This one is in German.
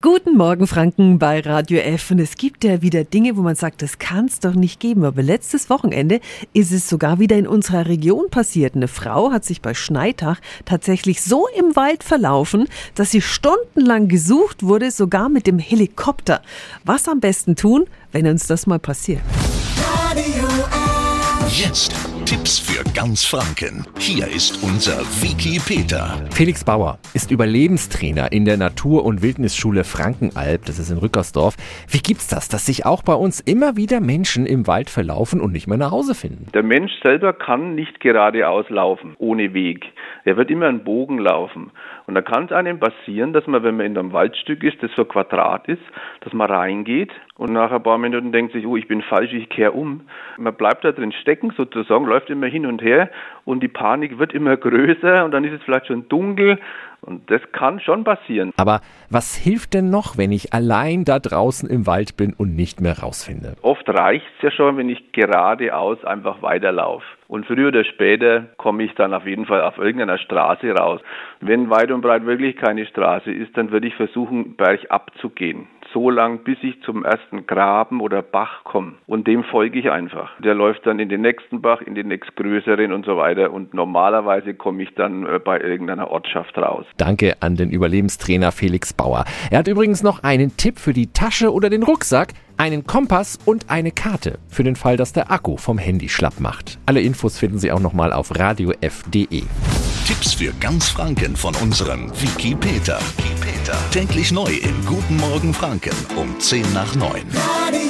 Guten Morgen, Franken, bei Radio F. Und es gibt ja wieder Dinge, wo man sagt, das kann es doch nicht geben. Aber letztes Wochenende ist es sogar wieder in unserer Region passiert. Eine Frau hat sich bei Schneitach tatsächlich so im Wald verlaufen, dass sie stundenlang gesucht wurde, sogar mit dem Helikopter. Was am besten tun, wenn uns das mal passiert? Radio F. Jetzt Tipps für ganz Franken. Hier ist unser Wiki Peter. Felix Bauer ist Überlebenstrainer in der Natur- und Wildnisschule Frankenalb, das ist in Rückersdorf. Wie gibt's das, dass sich auch bei uns immer wieder Menschen im Wald verlaufen und nicht mehr nach Hause finden? Der Mensch selber kann nicht geradeaus laufen, ohne Weg. Er wird immer einen Bogen laufen. Und da kann es einem passieren, dass man, wenn man in einem Waldstück ist, das so Quadrat ist, dass man reingeht und nach ein paar Minuten denkt sich, oh, ich bin falsch, ich kehre um. Man bleibt da drin stecken sozusagen, läuft immer hin und her und die Panik wird immer größer und dann ist es vielleicht schon dunkel und das kann schon passieren. Aber was hilft denn noch, wenn ich allein da draußen im Wald bin und nicht mehr rausfinde? Oft reicht es ja schon, wenn ich geradeaus einfach weiterlaufe. Und früher oder später komme ich dann auf jeden Fall auf irgendeiner Straße raus. Wenn weit und breit wirklich keine Straße ist, dann würde ich versuchen, bergab zu gehen. So lang, bis ich zum ersten Graben oder Bach komme. Und dem folge ich einfach. Der läuft dann in den nächsten Bach, in den nächstgrößeren und so weiter. Und normalerweise komme ich dann äh, bei irgendeiner Ortschaft raus. Danke an den Überlebenstrainer Felix Bauer. Er hat übrigens noch einen Tipp für die Tasche oder den Rucksack einen Kompass und eine Karte für den Fall, dass der Akku vom Handy schlapp macht. Alle Infos finden Sie auch nochmal auf radiof.de. Tipps für ganz Franken von unserem Wiki Peter. Täglich neu im Guten Morgen Franken um 10 nach 9. Radio